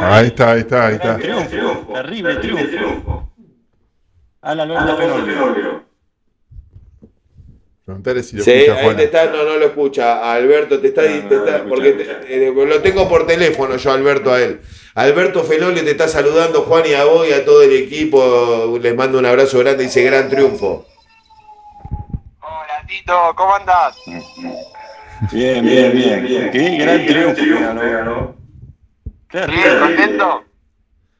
Ahí está, ahí está, ahí está. Triunfo, terrible triunfo. Al Alberto Fenolio. Preguntale si lo Sí, escucha ahí Juana. te está, no, no lo escucha. Alberto te está, te está- porque te- eh, lo tengo por teléfono yo, Alberto, a él. Alberto Feloli te está saludando, Juan y a vos y a todo el equipo. Les mando un abrazo grande y dice gran triunfo. Hola Tito, ¿cómo andás? Bien, bien, bien. Qué gran triunfo que ganó. ¿Bien, Terrible. contento?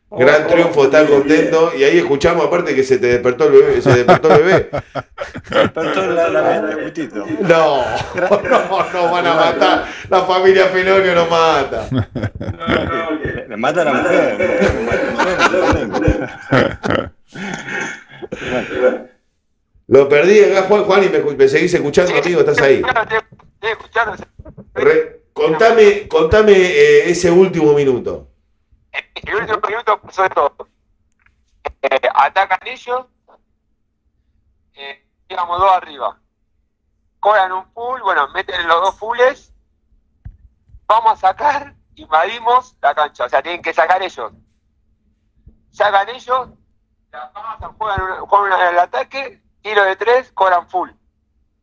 Gran triunfo, está contento. Y ahí escuchamos aparte que se te despertó el bebé. Se despertó el bebé. Despertó la, la. No, no, no van a matar. La familia Felolio nos mata. Le, mata a la mujer. le mata a la mujer. Lo perdí acá, Juan, Juan, y me, me seguís escuchando, amigo, estás ahí. Estoy escuchando. Re- contame contame eh, ese último minuto. El último minuto pasó de todo. Eh, atacan ellos. Eh, íbamos dos arriba. Cobran un full, bueno, meten los dos fulles. Vamos a sacar, invadimos la cancha. O sea, tienen que sacar ellos. Sacan ellos, la pasan, juegan, juegan el ataque, tiro de tres, cobran full.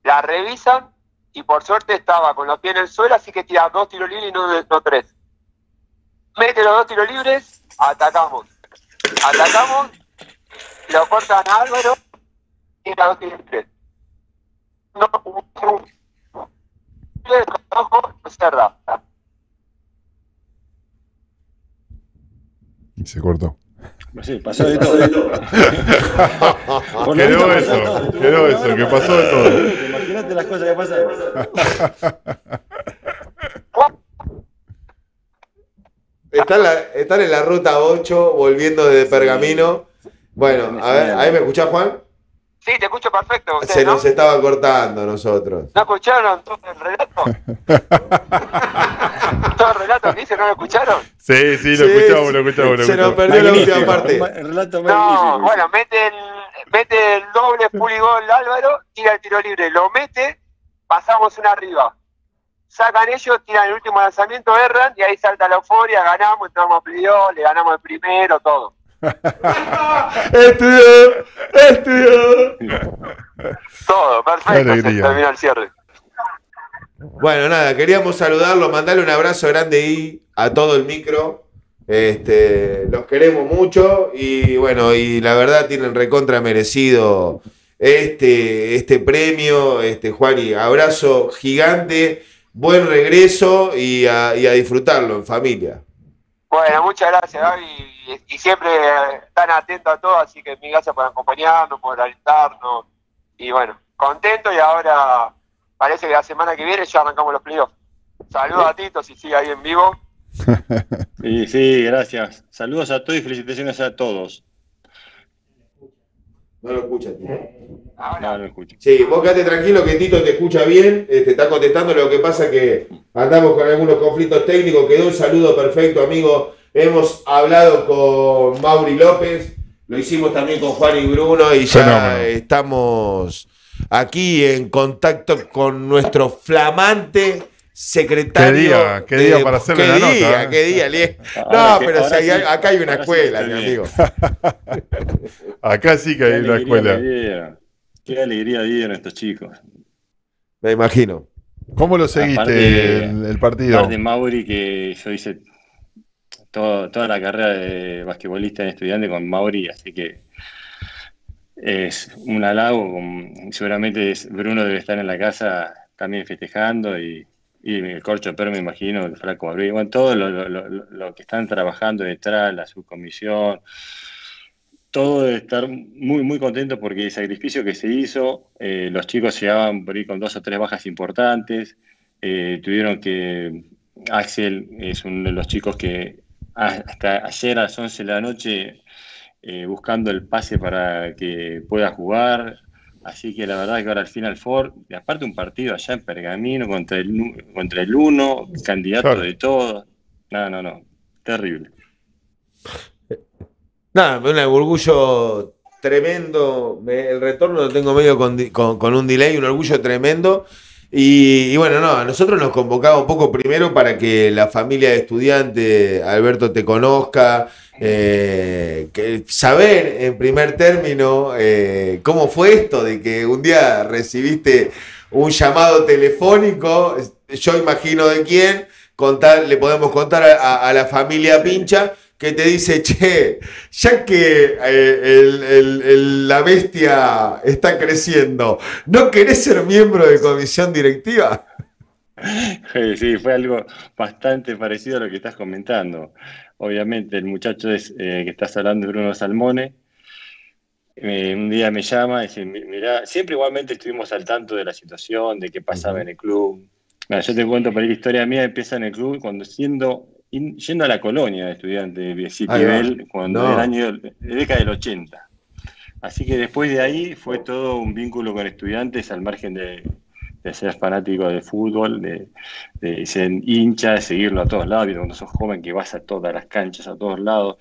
La revisan y por suerte estaba con los pies en el suelo, así que tira dos tiros libres y no, no tres. Mete los dos tiros libres, atacamos. Atacamos, lo cortan a Álvaro, tira dos tiros libres. No, cerra. Y se cortó. Sí, pasó de todo. Quedó eso, quedó eso, que pasó de todo. Imagínate las cosas que pasan. Están, la- están en la ruta 8, volviendo desde Pergamino. Bueno, a ver, ¿ahí me escuchás, Juan? Sí, te escucho perfecto. ¿ustedes Se no? nos estaba cortando a nosotros. ¿No escucharon todo el relato? ¿Todo el relato que hice no lo escucharon? Sí, sí, lo Sí, escuchamos, sí. lo escuchamos. lo Se nos perdió la última parte. El relato No, magnífico. bueno, mete el, mete el doble puligol Álvaro, tira el tiro libre, lo mete, pasamos una arriba. Sacan ellos, tiran el último lanzamiento, erran y ahí salta la euforia, ganamos, entramos a le ganamos el primero, todo. ¡Estudió! ¡Estudió! Todo, perfecto, se terminó el cierre. Bueno, nada, queríamos saludarlo, mandarle un abrazo grande ahí a todo el micro. Este, los queremos mucho y bueno, y la verdad tienen recontra merecido este, este premio, este Juan, y abrazo gigante, buen regreso y a, y a disfrutarlo en familia. Bueno, muchas gracias, Gaby, y, y siempre están atentos a todo, así que mil gracias por acompañarnos, por alentarnos, y bueno, contento y ahora parece que la semana que viene ya arrancamos los playoffs. Saludos a Tito, si sigue ahí en vivo. Sí, sí, gracias. Saludos a todos y felicitaciones a todos. No lo escuchas, tío. No, no escucho. Sí, vos quedate tranquilo que Tito te escucha bien, te está contestando, lo que pasa que andamos con algunos conflictos técnicos, quedó un saludo perfecto, amigo. Hemos hablado con Mauri López, lo hicimos también con Juan y Bruno y ya Fenómeno. estamos aquí en contacto con nuestro flamante secretario. Qué día, qué día para hacerle qué la nota, día, ¿eh? qué día, No, que- pero si ahora hay- sí, acá hay una escuela, mi amigo. Acá sí que hay una escuela. dieron. Qué alegría dieron estos chicos. Me imagino. ¿Cómo lo seguiste Aparte- el, el partido? Aparte Mauri, que yo hice todo- toda la carrera de basquetbolista en estudiante con Mauri, así que es un halago. seguramente es- Bruno debe estar en la casa también festejando y, y el Corcho Per, me imagino, el Flaco Abril, bueno, todo lo, lo- lo- que están trabajando detrás, la subcomisión, todo de estar muy, muy contento porque el sacrificio que se hizo, eh, los chicos llegaban por ahí con dos o tres bajas importantes, eh, tuvieron que, Axel es uno de los chicos que hasta ayer a las 11 de la noche eh, buscando el pase para que pueda jugar, así que la verdad que ahora al final Ford, y aparte un partido allá en Pergamino contra el, contra el uno, candidato Claro. de todo, no, no, no, terrible. Nada, un orgullo tremendo. Me- el retorno lo tengo medio con, con- con un delay, un orgullo tremendo. Y, bueno, no, nosotros nos convocaba un poco primero para que la familia de estudiante, Alberto, te conozca, eh, que saber en primer término eh, cómo fue esto de que un día recibiste un llamado telefónico, yo imagino de quién, contar, le podemos contar a la familia Pincha que te dice, che, ya que eh, la bestia está creciendo, ¿no querés ser miembro de comisión directiva? Sí, fue algo bastante parecido a lo que estás comentando. Obviamente, el muchacho es, eh, que estás hablando de Bruno Salmone. Eh, un día me llama y dice, mira, siempre igualmente estuvimos al tanto de la situación, de qué pasaba en el club. yo te cuento, para la historia mía empieza en el club cuando siendo yendo a la colonia de estudiantes de Citibel, cuando el año, de década del 80. Así que después de ahí fue todo un vínculo con estudiantes al margen de, ser fanático de fútbol, de, ser hincha, de seguirlo a todos lados, cuando sos joven que vas a todas las canchas, a todos lados.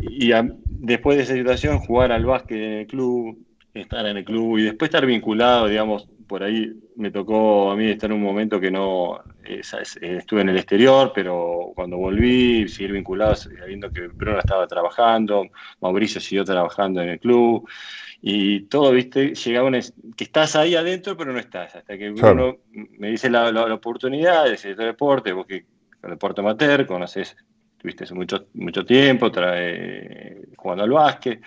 Y después de esa situación, jugar al básquet en el club, estar en el club y después estar vinculado, digamos, por ahí me tocó a mí estar en un momento que no estuve en el exterior, pero cuando volví, seguir vinculado, sabiendo que Bruno estaba trabajando, Mauricio siguió trabajando en el club, y todo, viste, llegaba una, que estás ahí adentro, pero no estás, hasta que Bruno me dice la, oportunidad de ser deporte, vos que el deporte amateur, conoces, tuviste mucho, mucho tiempo trae, jugando al básquet,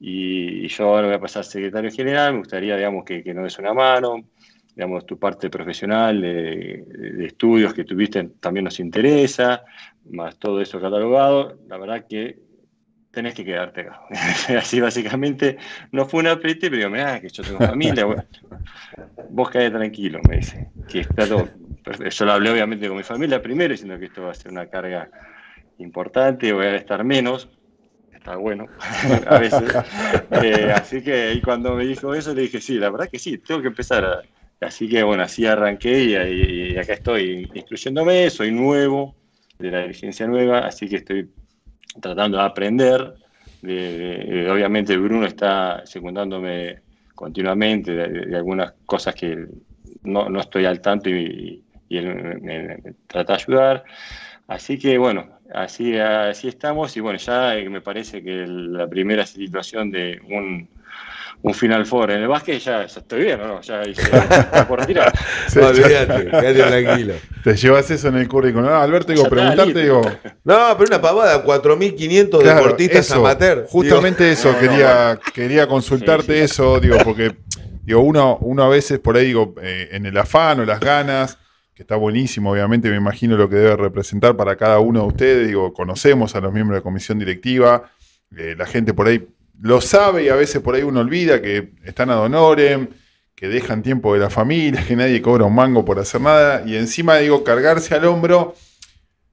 y, yo ahora voy a pasar secretario general, me gustaría, digamos, que, que nos des una mano, digamos, tu parte profesional de, estudios que tuviste también nos interesa, más todo eso catalogado, la verdad que tenés que quedarte acá. Así básicamente no fue un apriete, pero me que yo tengo familia, vos quedate tranquilo, me dice, que está todo. Yo lo hablé obviamente con mi familia primero, diciendo que esto va a ser una carga importante, voy a estar menos, está bueno a veces. Eh, así que y cuando me dijo eso le dije, sí, la verdad que sí, tengo que empezar. Así que bueno, así arranqué y, acá estoy instruyéndome, soy nuevo, de la licencia nueva, así que estoy tratando de aprender. obviamente Bruno está secundándome continuamente de, algunas cosas que no, no, estoy al tanto y, él me, trata de ayudar. Así que bueno, así, así estamos y bueno, ya me parece que la primera situación de un, un Final Four en el básquet ya, estoy bien, ¿no? Ya, ya por retirar. no, olvídate, quédate tranquilo. Te llevas eso en el currículum. No, Alberto, digo, preguntarte, digo. No, pero una pavada, 4.500 deportistas amateur. Justamente eso, quería, quería consultarte eso, digo, porque digo, uno, uno a veces por ahí, digo, eh, en el afán o las ganas, que está buenísimo, obviamente me imagino lo que debe representar para cada uno de ustedes. Digo, conocemos a los miembros de comisión directiva, eh, la gente por ahí lo sabe y a veces por ahí uno olvida que están a honorem, que dejan tiempo de la familia, que nadie cobra un mango por hacer nada y encima digo cargarse al hombro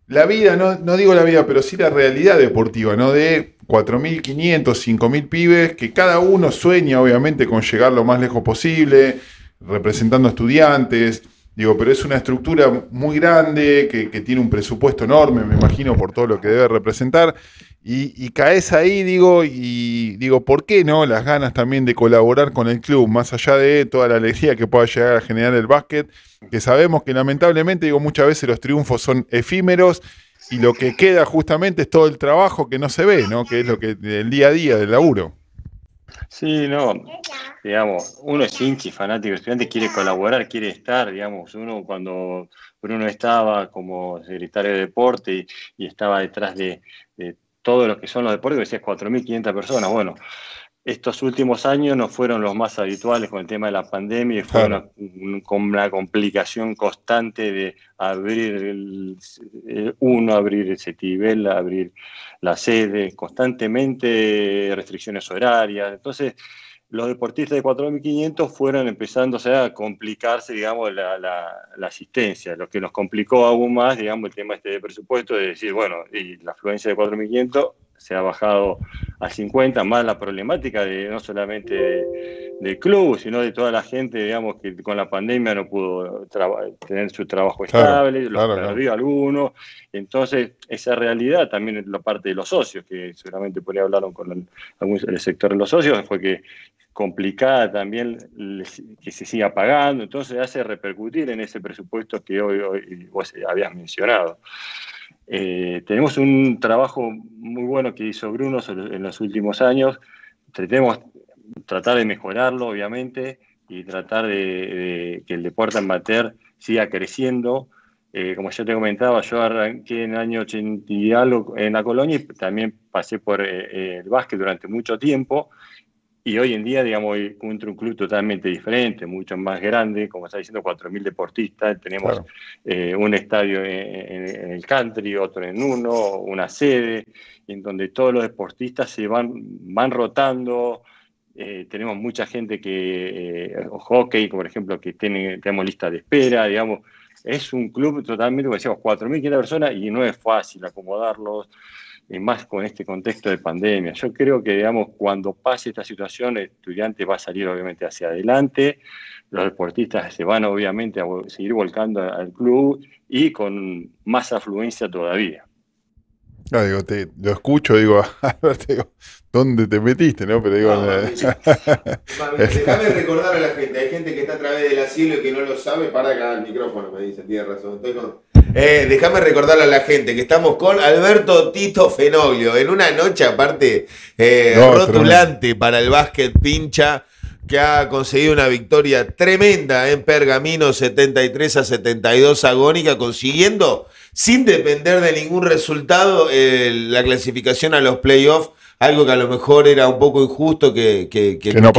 la vida, no, no digo la vida, pero sí la realidad deportiva, ¿no? De 4.500, 5.000 pibes, que cada uno sueña obviamente con llegar lo más lejos posible, representando estudiantes, Digo, pero es una estructura muy grande, que, tiene un presupuesto enorme, me imagino, por todo lo que debe representar. Y, caes ahí, digo, y digo, ¿por qué no? Las ganas también de colaborar con el club, más allá de toda la alegría que pueda llegar a generar el básquet, que sabemos que lamentablemente, digo, muchas veces los triunfos son efímeros y lo que queda justamente es todo el trabajo que no se ve, ¿no? Que es lo que el día a día del laburo. Sí, no, digamos, uno es hinchi, fanático, estudiante, quiere colaborar, quiere estar, digamos, uno cuando Bruno estaba como secretario de deporte y, estaba detrás de, de todo lo que son los deportes, decías 4.500 personas, bueno, estos últimos años no fueron los más habituales con el tema de la pandemia y fue una, una, complicación constante de abrir el, uno, abrir el CETIBEL, abrir la sede, constantemente restricciones horarias. Entonces, los deportistas de 4.500 fueron empezando a complicarse, digamos, la, la, asistencia, lo que nos complicó aún más, digamos, el tema este de presupuesto, de decir, bueno, y la afluencia de 4.500 se ha bajado a 50, más la problemática de no solamente del club, sino de toda la gente, digamos, que con la pandemia no pudo tener su trabajo estable, lo perdió algunos. Entonces, esa realidad también es la parte de los socios, que seguramente por ahí hablaron con el, el sector de los socios, fue que complicada también que se siga pagando, entonces hace repercutir en ese presupuesto que hoy, hoy vos habías mencionado. Eh, tenemos un trabajo muy bueno que hizo Bruno en los últimos años. Tratemos tratar de mejorarlo, obviamente, y tratar de, que el deporte amateur siga creciendo. Eh, como ya te comentaba, yo arranqué en el año 80 y algo en la colonia y también pasé por eh, el básquet durante mucho tiempo y hoy en día, digamos, encuentro un club totalmente diferente, mucho más grande, como está diciendo, 4.000 deportistas. Tenemos eh, un estadio en, el country, otro en uno, una sede, en donde todos los deportistas se van, van rotando. Eh, tenemos mucha gente que, eh, hockey, por ejemplo, que tiene, tenemos lista de espera, digamos. Es un club totalmente, como decíamos, 4.500 personas y no es fácil acomodarlos y más con este contexto de pandemia. Yo creo que, digamos, cuando pase esta situación, el estudiante va a salir obviamente hacia adelante, los deportistas se van obviamente a seguir volcando al club y con más afluencia todavía. No, digo, te, lo escucho, digo, digo, ¿dónde te metiste? ¿no? Pero digo, eh, déjame recordar a la gente, hay gente que está a través del asilo y que no lo sabe, para acá el micrófono, me dicen, tiene razón. Estoy con, eh, déjame recordarle a la gente que estamos con Alberto Tito Fenoglio en una noche aparte eh, rotulante para el básquet pincha que ha conseguido una victoria tremenda en Pergamino 73 a 72 agónica, consiguiendo sin depender de ningún resultado la clasificación a los playoffs, algo que a lo mejor era un poco injusto que,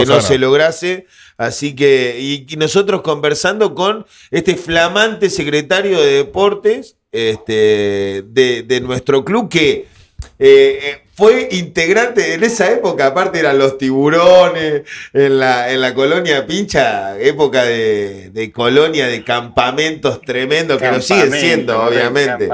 no se lograse. Así que, y, nosotros conversando con este flamante secretario de deportes este, de, nuestro club que eh, eh, fue integrante en esa época, aparte eran los tiburones, en la, en la colonia Pincha, época de, colonia, de campamentos tremendos, que lo siguen siendo, obviamente.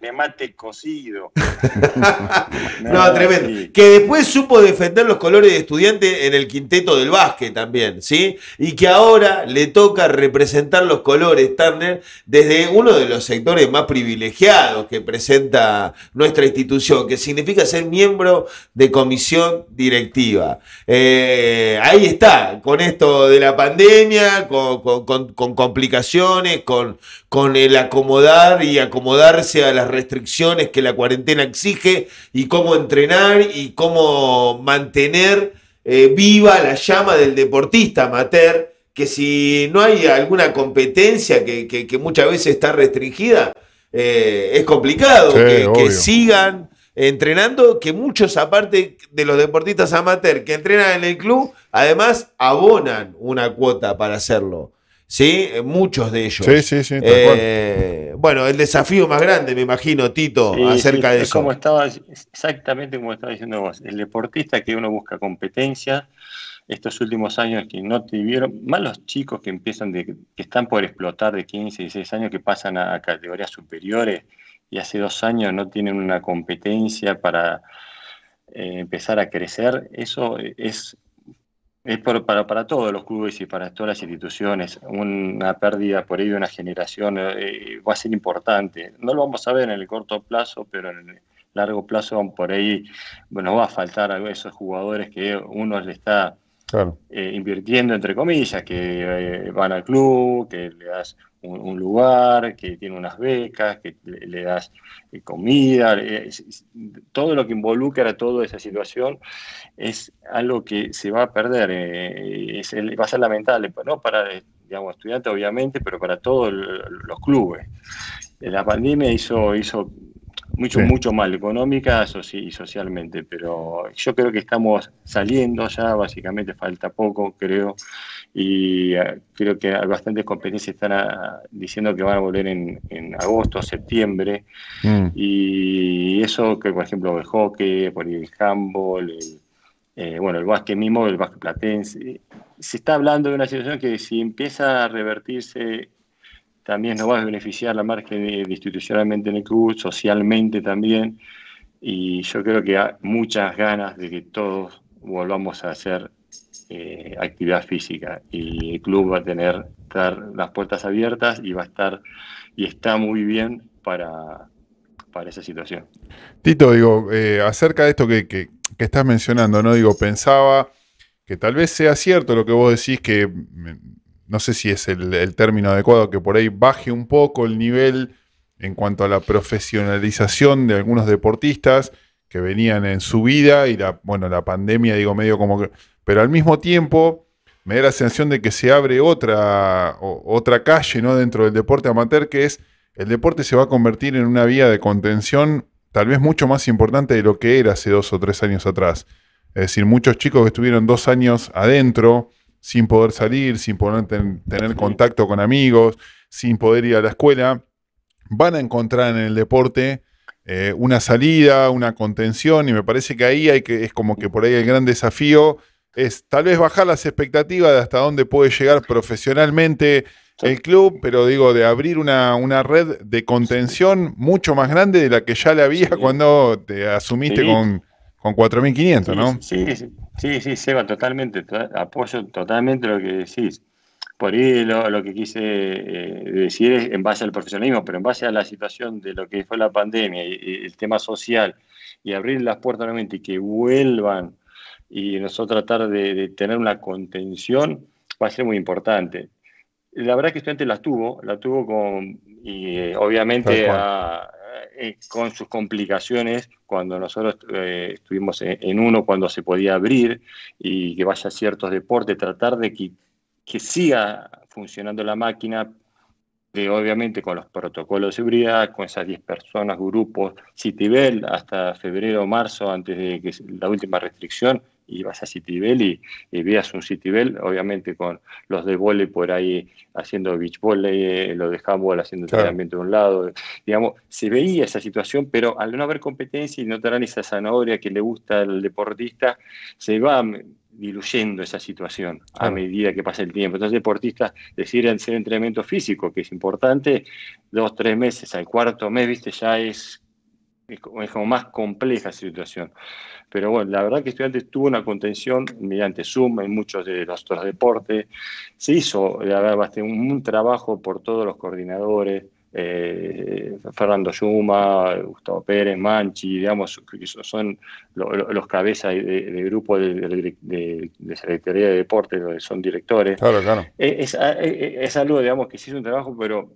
Me mate cocido. no, tremendo. Que después supo defender los colores de estudiante en el quinteto del básquet también, ¿sí? Y que ahora le toca representar los colores, Turner, desde uno de los sectores más privilegiados que presenta nuestra institución, que significa ser miembro de comisión directiva. Eh, ahí está, con esto de la pandemia, con, complicaciones, con, con el acomodar y acomodarse a las restricciones que la cuarentena exige y cómo entrenar y cómo mantener eh, viva la llama del deportista amateur, que si no hay alguna competencia que, muchas veces está restringida, eh, es complicado que, sigan entrenando, que muchos, aparte de los deportistas amateur que entrenan en el club, además abonan una cuota para hacerlo. ¿Sí? Muchos de ellos. Sí, sí, sí. Eh, bueno, el desafío más grande, me imagino, Tito, acerca de eso. Como estaba, exactamente como estaba diciendo vos. El deportista que uno busca competencia, estos últimos años que no tuvieron, más los chicos que empiezan de, que están por explotar de 15, 16 años, que pasan a categorías superiores, y hace dos años no tienen una competencia para eh, empezar a crecer, eso es, es para, para, todos los clubes y para todas las instituciones. Una pérdida por ahí de una generación eh, va a ser importante. No lo vamos a ver en el corto plazo, pero en el largo plazo por ahí bueno, va a faltar a esos jugadores que uno le está eh, invirtiendo, entre comillas, que van al club, que le das un, lugar, que tiene unas becas, que le, das eh, comida, todo lo que involucra toda esa situación es algo que se va a perder, eh, va a ser lamentable, pues, no para digamos, estudiantes obviamente, pero para todos los clubes. La pandemia hizo, hizo mucho, mucho mal, económica y socialmente, pero yo creo que estamos saliendo ya, básicamente falta poco, creo, y eh, creo que bastantes competencias están ah, diciendo que van a volver en, agosto, septiembre, mm. y eso que, por ejemplo, el hockey, por el handball, el, eh, bueno, el básquet mismo, el básquet platense, se está hablando de una situación que si empieza a revertirse también nos va a beneficiar la margen institucionalmente en el club, socialmente también. y yo creo que hay muchas ganas de que todos volvamos a hacer eh, actividad física y el club va a tener las puertas abiertas y va a estar y está muy bien para, para esa situación. Tito, digo, eh, acerca de esto que, que, estás mencionando, ¿no? Digo, pensaba que tal vez sea cierto lo que vos decís, que mm, no sé si es el, el término adecuado, que por ahí baje un poco el nivel en cuanto a la profesionalización de algunos deportistas que venían en su vida y la, bueno, la pandemia, digo, medio como que... Pero al mismo tiempo me da la sensación de que se abre otra, otra calle ¿no? dentro del deporte amateur, que es el deporte se va a convertir en una vía de contención tal vez mucho más importante de lo que era hace dos o tres años atrás. Es decir, muchos chicos que estuvieron dos años adentro, sin poder salir, sin poder tener contacto con amigos, sin poder ir a la escuela, van a encontrar en el deporte eh, una salida, una contención, y me parece que ahí hay que, es como que por ahí el gran desafío es tal vez bajar las expectativas de hasta dónde puede llegar profesionalmente el club, pero digo, de abrir una, red de contención mucho más grande de la que ya le había cuando te asumiste con, con 4.500, ¿no? Sí, sí, sí, Seba, totalmente, apoyo totalmente lo que decís. Por ahí lo, que quise eh, decir es en base al profesionalismo, pero en base a la situación de lo que fue la pandemia y, el tema social y abrir las puertas nuevamente y que vuelvan y nosotros tratar de, tener una contención va a ser muy importante. La verdad que estudiante la tuvo, la tuvo con, y eh, obviamente eh, con sus complicaciones cuando nosotros estuvimos en, en, uno, cuando se podía abrir y que vaya a ciertos deportes, tratar de que que siga funcionando la máquina, de, obviamente con los protocolos de seguridad, con esas 10 personas, grupos, Citibel, hasta febrero o marzo, antes de que la última restricción, ibas a Citibel y, y veías un Citibel, obviamente con los de vole por ahí haciendo beach volley, eh, los de handball haciendo entrenamiento de un lado, digamos, se veía esa situación, pero al no haber competencia y no tener esa zanahoria que le gusta al deportista, se va diluyendo esa situación a medida que pasa el tiempo. Entonces, deportistas deciden hacer entrenamiento físico, que es importante, dos, tres meses, al cuarto mes, viste, ya es, es, como más compleja esa situación. Pero bueno, la verdad que Estudiantes tuvo una contención mediante Zoom en muchos de los otros deportes. Se hizo, la verdad, un trabajo por todos los coordinadores, eh, Fernando Yuma, Gustavo Pérez, Manchi, digamos, que son los cabezas de, grupo de, de, Secretaría de Deportes, son directores. Claro, claro. Es, es, algo, digamos, que sí es un trabajo, pero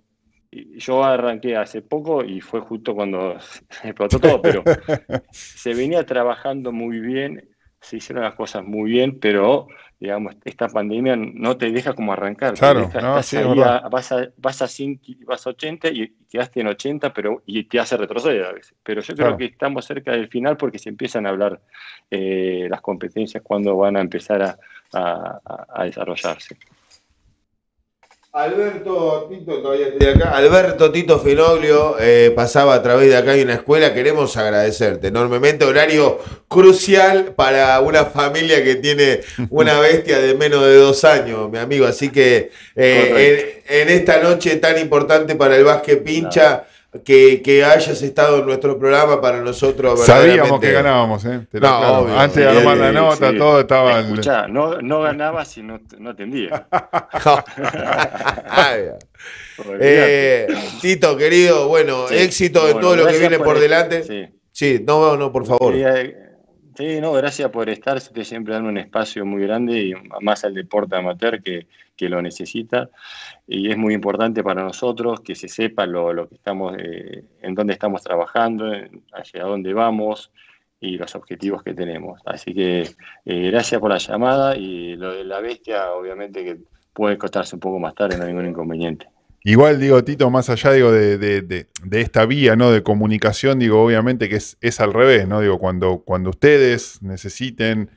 yo arranqué hace poco y fue justo cuando explotó todo, pero se venía trabajando muy bien, se hicieron las cosas muy bien, pero digamos, esta pandemia no te deja como arrancar. Claro, vas, a, vas, a, vas, a 80 y quedaste en 80 pero, y te hace retroceder a veces. Pero yo creo que estamos cerca del final porque se empiezan a hablar eh, las competencias cuando van a empezar a desarrollarse. Alberto Tito, todavía estoy acá. Alberto Tito Finoglio eh, pasaba a través de acá hay una escuela. Queremos agradecerte enormemente. Horario crucial para una familia que tiene una bestia de menos de dos años, mi amigo. Así que eh, en, esta noche tan importante para el básquet pincha que, hayas estado en nuestro programa para nosotros. Sabíamos que ganábamos, ¿eh? Antes de armar la nota, todo estaba. Escuchá, no, no ganaba si no, no atendía. eh, Tito, querido, bueno, éxito en todo lo que viene por, delante. Sí. sí, no, no, por favor. Sí, no, gracias por estar. Siempre dan un espacio muy grande y más al deporte amateur que, que lo necesita. Y es muy importante para nosotros que se sepa lo, que estamos, eh, en dónde estamos trabajando, hacia dónde vamos y los objetivos que tenemos. Así que eh, gracias por la llamada y lo de la bestia, obviamente que puede costarse un poco más tarde, no hay ningún inconveniente. Igual, digo, Tito, más allá digo, de, esta vía ¿no? de comunicación, digo, obviamente que es, al revés, ¿no? Digo, cuando, cuando ustedes necesiten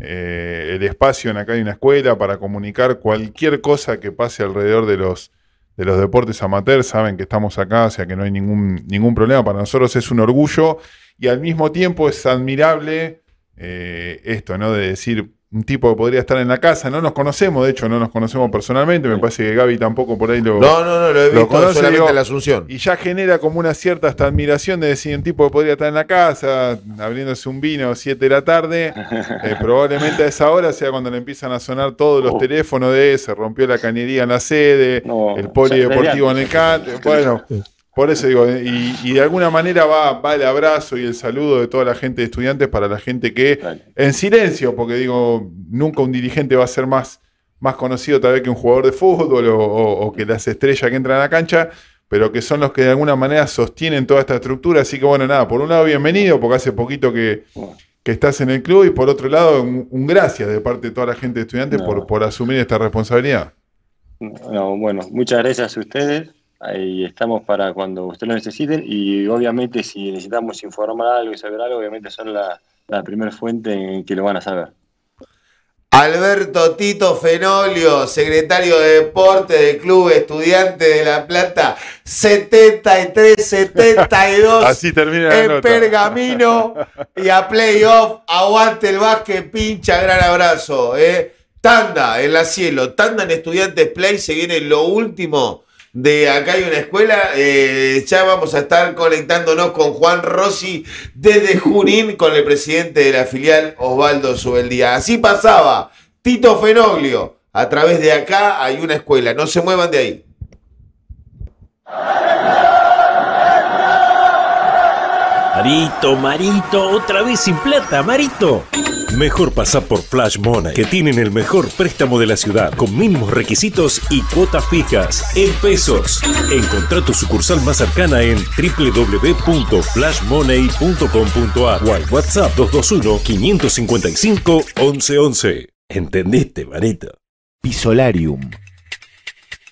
eh, el espacio en acá hay una escuela para comunicar cualquier cosa que pase alrededor de los, de los deportes amateurs, saben que estamos acá, o sea que no hay ningún, ningún problema. Para nosotros es un orgullo y al mismo tiempo es admirable eh, esto, ¿no? De decir, un tipo que podría estar en la casa. No nos conocemos, de hecho, no nos conocemos personalmente. Me parece que Gaby tampoco por ahí lo. No, no, no, lo he visto conoce, solamente digo, en la Asunción. Y ya genera como una cierta hasta admiración de decir un tipo que podría estar en la casa, abriéndose un vino a 7 de la tarde. eh, probablemente a esa hora sea cuando le empiezan a sonar todos los Oh. teléfonos de se rompió la cañería en la sede, No, el polideportivo ya en el cante. Bueno, por eso digo, y, y de alguna manera va, va el abrazo y el saludo de toda la gente de estudiantes para la gente que en silencio, porque digo, nunca un dirigente va a ser más, más conocido tal vez que un jugador de fútbol o, o- o que las estrellas que entran a la cancha, pero que son los que de alguna manera sostienen toda esta estructura. Así que bueno, nada, por un lado bienvenido, porque hace poquito que, que estás en el club, y por otro lado un, un gracias de parte de toda la gente de estudiantes No. por, por asumir esta responsabilidad. No, bueno, muchas gracias a ustedes. Ahí estamos para cuando ustedes lo necesiten y obviamente si necesitamos informar algo y saber algo, obviamente son la, la primera fuente en que lo van a saber. Alberto Tito Fenolio, secretario de Deporte del Club Estudiante de La Plata, 73-72 Así termina la en nota. Pergamino y a playoff. Aguante el básquet, pincha, gran abrazo. eh. Tanda en la cielo, tanda en Estudiantes Play, se viene lo último de acá hay una escuela. eh, ya vamos a estar conectándonos con Juan Rossi desde Junín con el presidente de la filial Osvaldo Subeldía. Así pasaba Tito Fenoglio. A través de acá hay una escuela, no se muevan de ahí. Marito, Marito, otra vez sin plata, Marito. Mejor pasar por Flash Money, que tienen el mejor préstamo de la ciudad, con mínimos requisitos y cuotas fijas, en pesos. Encontrá tu sucursal más cercana en www.flashmoney.com.ar o al WhatsApp 221-555-1111. ¿Entendiste, Marito? Pisolarium.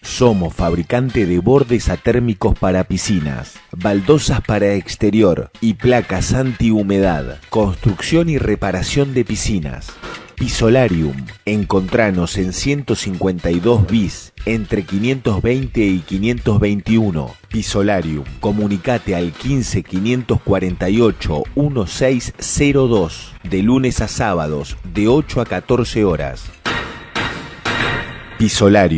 Somos fabricante de bordes atérmicos para piscinas, baldosas para exterior y placas antihumedad, construcción y reparación de piscinas. Pisolarium. Encontranos en 152 bis entre 520 y 521. Pisolarium. Comunicate al 15 548 1602 de lunes a sábados de 8 a 14 horas. Pisolarium.